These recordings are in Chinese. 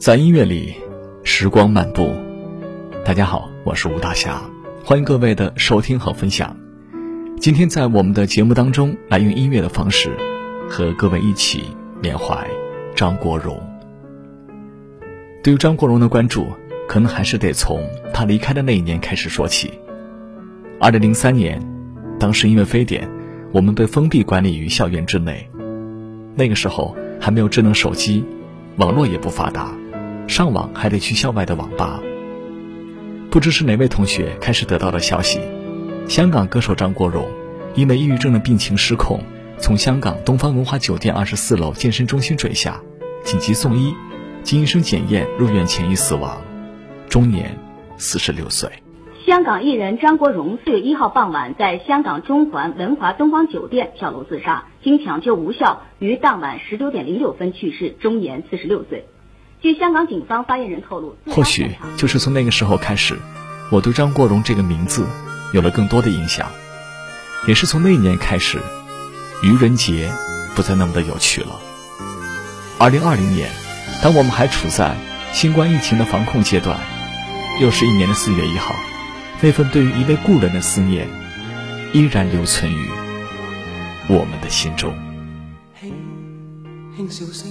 在音乐里，时光漫步。大家好，我是吴大侠，欢迎各位的收听和分享。今天在我们的节目当中，来用音乐的方式，和各位一起缅怀张国荣。对于张国荣的关注，可能还是得从他离开的那一年开始说起。二零零三年，当时因为非典，我们被封闭管理于校园之内。那个时候还没有智能手机，网络也不发达，上网还得去校外的网吧。不知是哪位同学开始得到了消息，香港歌手张国荣因为抑郁症的病情失控，从香港东方文华酒店二十四楼健身中心坠下，紧急送医，经医生检验入院前已死亡，终年四十六岁。香港艺人张国荣四月一号傍晚在香港中环文华东方酒店跳楼自杀，经抢救无效，于当晚十九点零六分去世，终年四十六岁。据香港警方发言人透露，或许就是从那个时候开始，我对张国荣这个名字有了更多的印象，也是从那一年开始，愚人节不再那么的有趣了。二零二零年，当我们还处在新冠疫情的防控阶段，又是一年的四月一号。那份对于一位故人的思念，依然留存于我们的心中。轻轻笑声，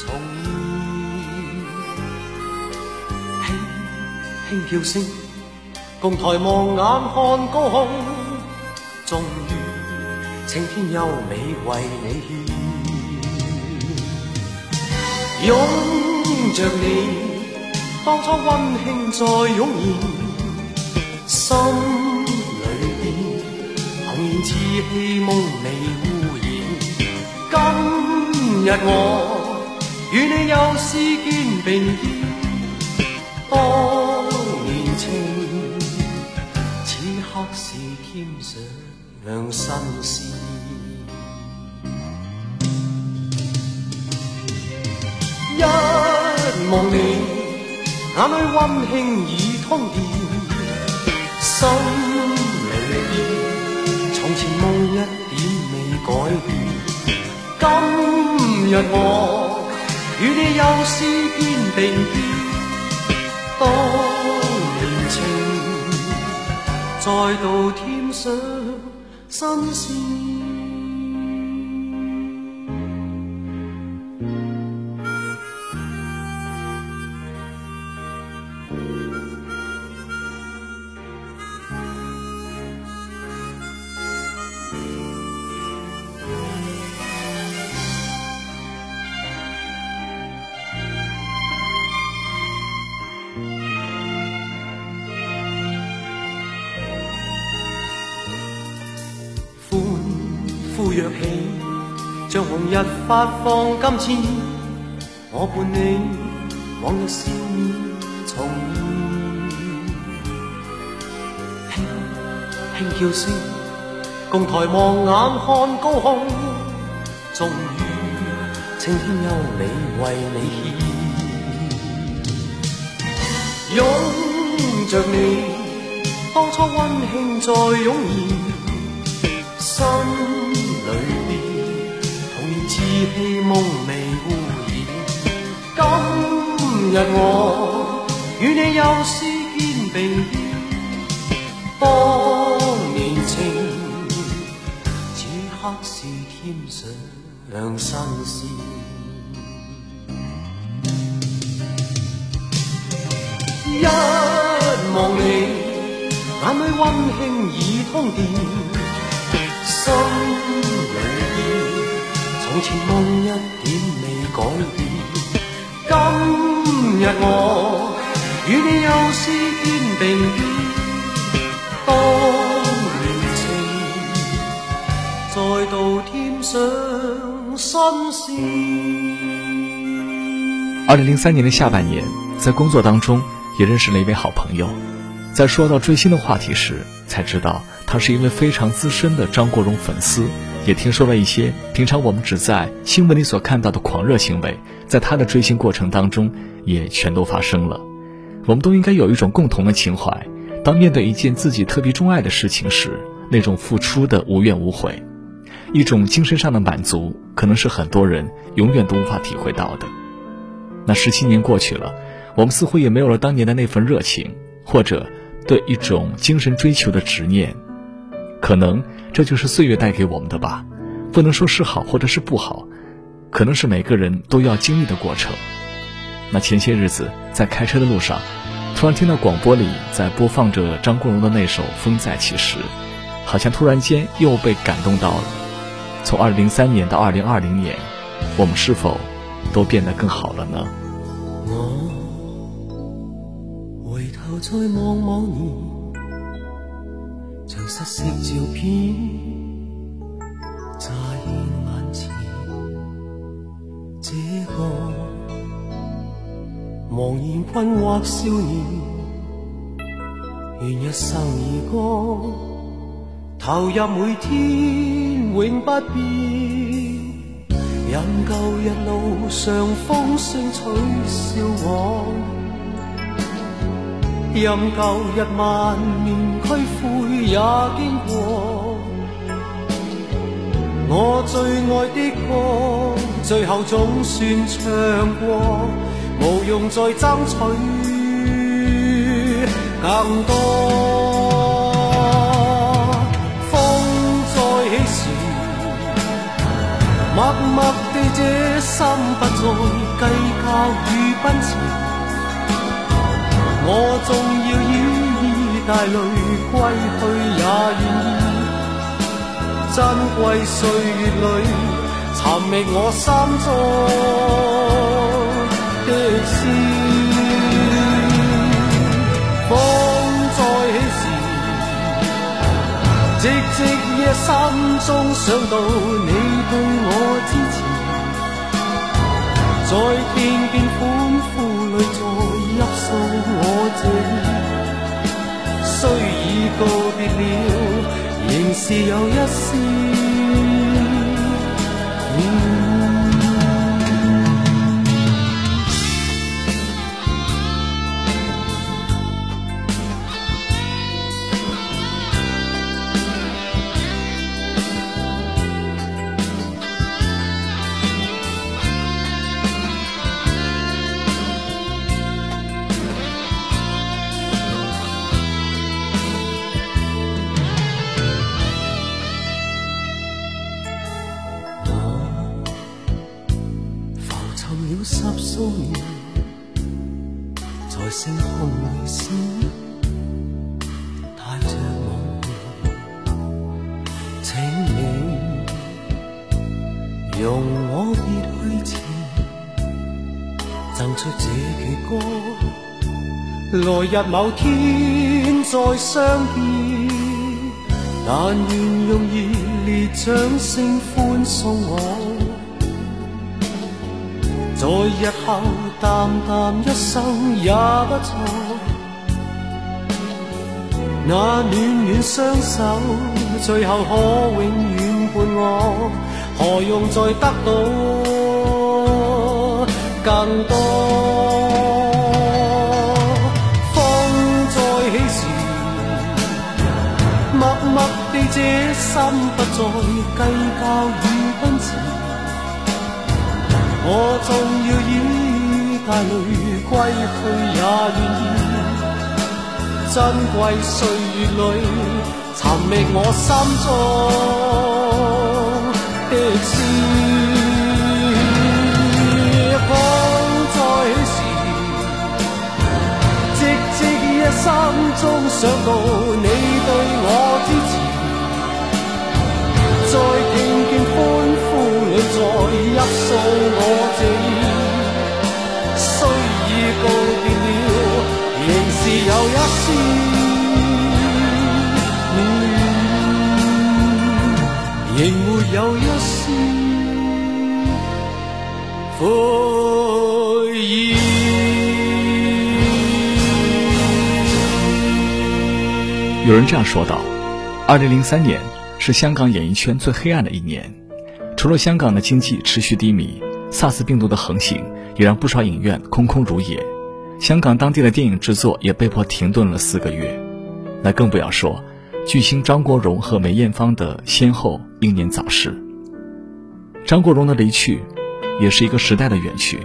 重现，轻轻叫声，共抬望眼看高空，终于青天优美为你献，拥着你。当初温馨再涌现，心里边童年稚气梦未污染。今日我与你又视肩并肩，当年情，此刻是添上新鲜。一望你。眼里温馨已通电，心里边从前梦一点未改变。今日我与你又诗篇并肩，当年情再度添上新鲜。呼跃起，像红日发放金箭。我伴你往日笑面重现，轻轻叫声，共抬望眼看高空。终于，青天优美为你献，拥着你，当初温馨再涌现，心。里边童年稚气梦未污染。今日我与你又视肩并肩，当年情，此刻是添上新鲜。一望你，眼里温馨已通电，心。从前梦一点未改变，今日我与你又视肩并肩，当年情再度添上新鲜。二零零三年的下半年，在工作当中也认识了一位好朋友，在说到追星的话题时，才知道他是一位非常资深的张国荣粉丝，也听说了一些平常我们只在新闻里所看到的狂热行为，在他的追星过程当中也全都发生了。我们都应该有一种共同的情怀，当面对一件自己特别钟爱的事情时，那种付出的无怨无悔，一种精神上的满足，可能是很多人永远都无法体会到的。那十七年过去了，我们似乎也没有了当年的那份热情，或者对一种精神追求的执念。可能这就是岁月带给我们的吧，不能说是好或者是不好，可能是每个人都要经历的过程。那前些日子在开车的路上，突然听到广播里在播放着张国荣的那首《风再起时》，好像突然间又被感动到了。从二零零三年到二零二零年，我们是否？都变得更好了呢。我回头再望望你，失色照片在眼前。这个茫然困惑少年，愿一生而歌，投入每天永不变。任旧日路上风声取笑我，任旧日万念俱灰也经过。我最爱的歌，最后总算唱过，无用再争取更多。风再起时默默地，这心不再计较与奔驰。我纵要与带泪归去，也愿意。珍贵岁月里，寻觅我心中的诗。风再起时。寂寂夜，心中想到你对我支持，在听见欢呼里再泣诉我这虽已告别了，仍是有一丝。在星空里闪，带着我，请你容我别去前，赠出这阙歌。来日某天再相见，但愿用热烈掌声欢送我。在日后淡淡一生也不错。那暖暖双手，最后可永远伴我。何用再得到更多？风再起时，默默地这心不再计较与奔驰。我纵要依带泪归去，也愿意。珍贵岁月里，寻觅我心中。的诗，风再起时，寂寂一生中想到你对我诉我这意。虽已告别了，仍是有一丝。仍没有一丝悔意。有人这样说道：“二零零三年是香港演艺圈最黑暗的一年，除了香港的经济持续低迷，SARS 病毒的横行也让不少影院空空如也，香港当地的电影制作也被迫停顿了四个月。那更不要说巨星张国荣和梅艳芳的先后英年早逝。张国荣的离去，也是一个时代的远去，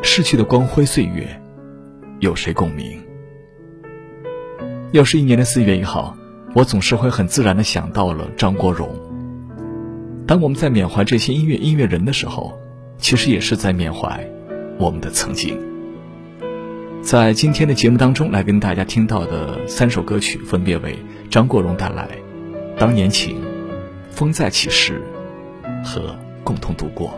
逝去的光辉岁月，有谁共鸣？”又是一年的四月一号，我总是会很自然的想到了张国荣。当我们在缅怀这些音乐音乐人的时候，其实也是在缅怀我们的曾经。在今天的节目当中，来跟大家听到的三首歌曲，分别为张国荣带来《当年情》《风再起时》和《共同度过》。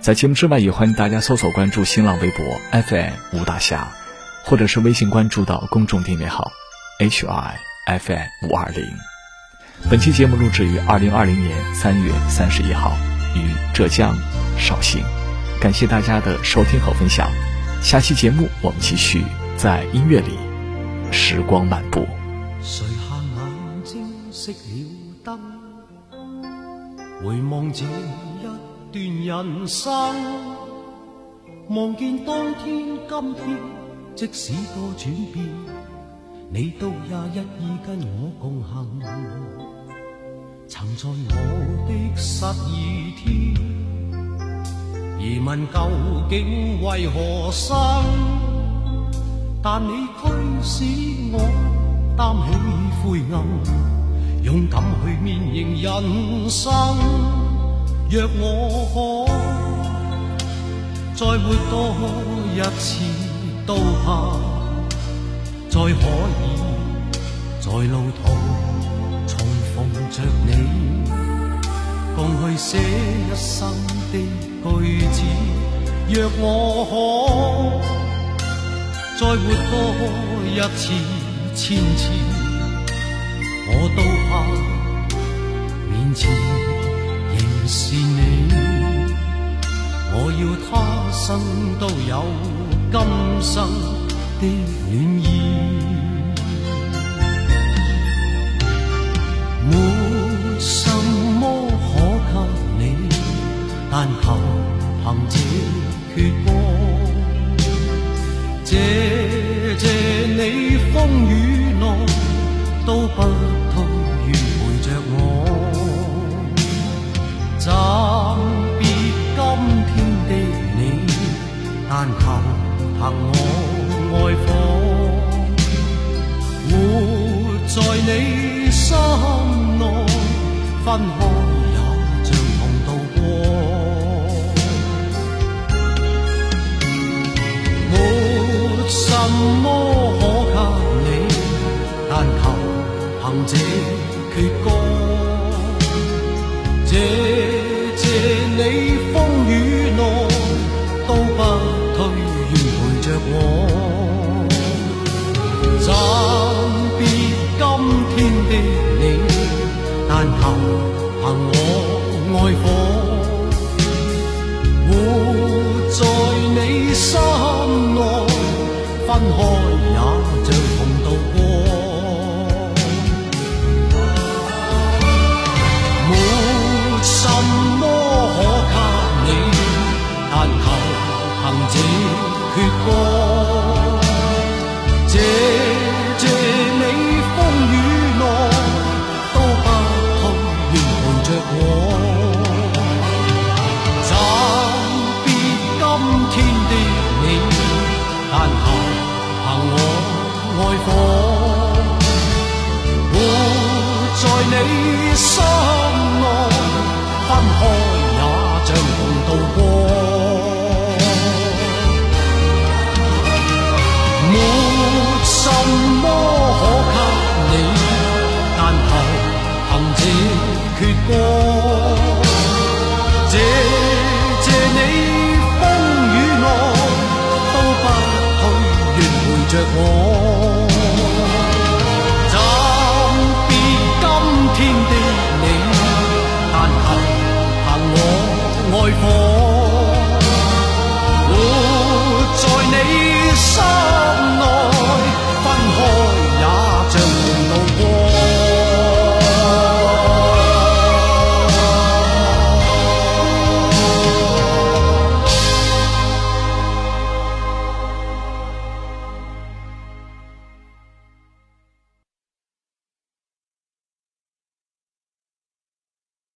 在节目之外，也欢迎大家搜索关注新浪微博 FM 吴大侠。或者是微信关注到公众订阅号，H I F M 五二零。本期节目录制于二零二零年三月三十一号，于浙江绍兴。感谢大家的收听和分享。下期节目我们继续在音乐里时光漫步。垂下眼睛，熄了灯，回望这一段人生，望见当天今天。即使多转变，你都也一意跟我共行。曾在我的失意天，疑问究竟为何生？但你驱使我担起灰暗，勇敢去面迎人生。若我可再活多一次。都怕再可以在路途望着你，共去写一生的句子。若我可再活多一次、千次，我都怕面前仍是你。我要他生都有今生的暖意，但求凭这阙歌，谢谢你风雨内都不退，愿陪着我。暂别今天的你。但求凭我爱火，活在你心内，分开没什这。血歌，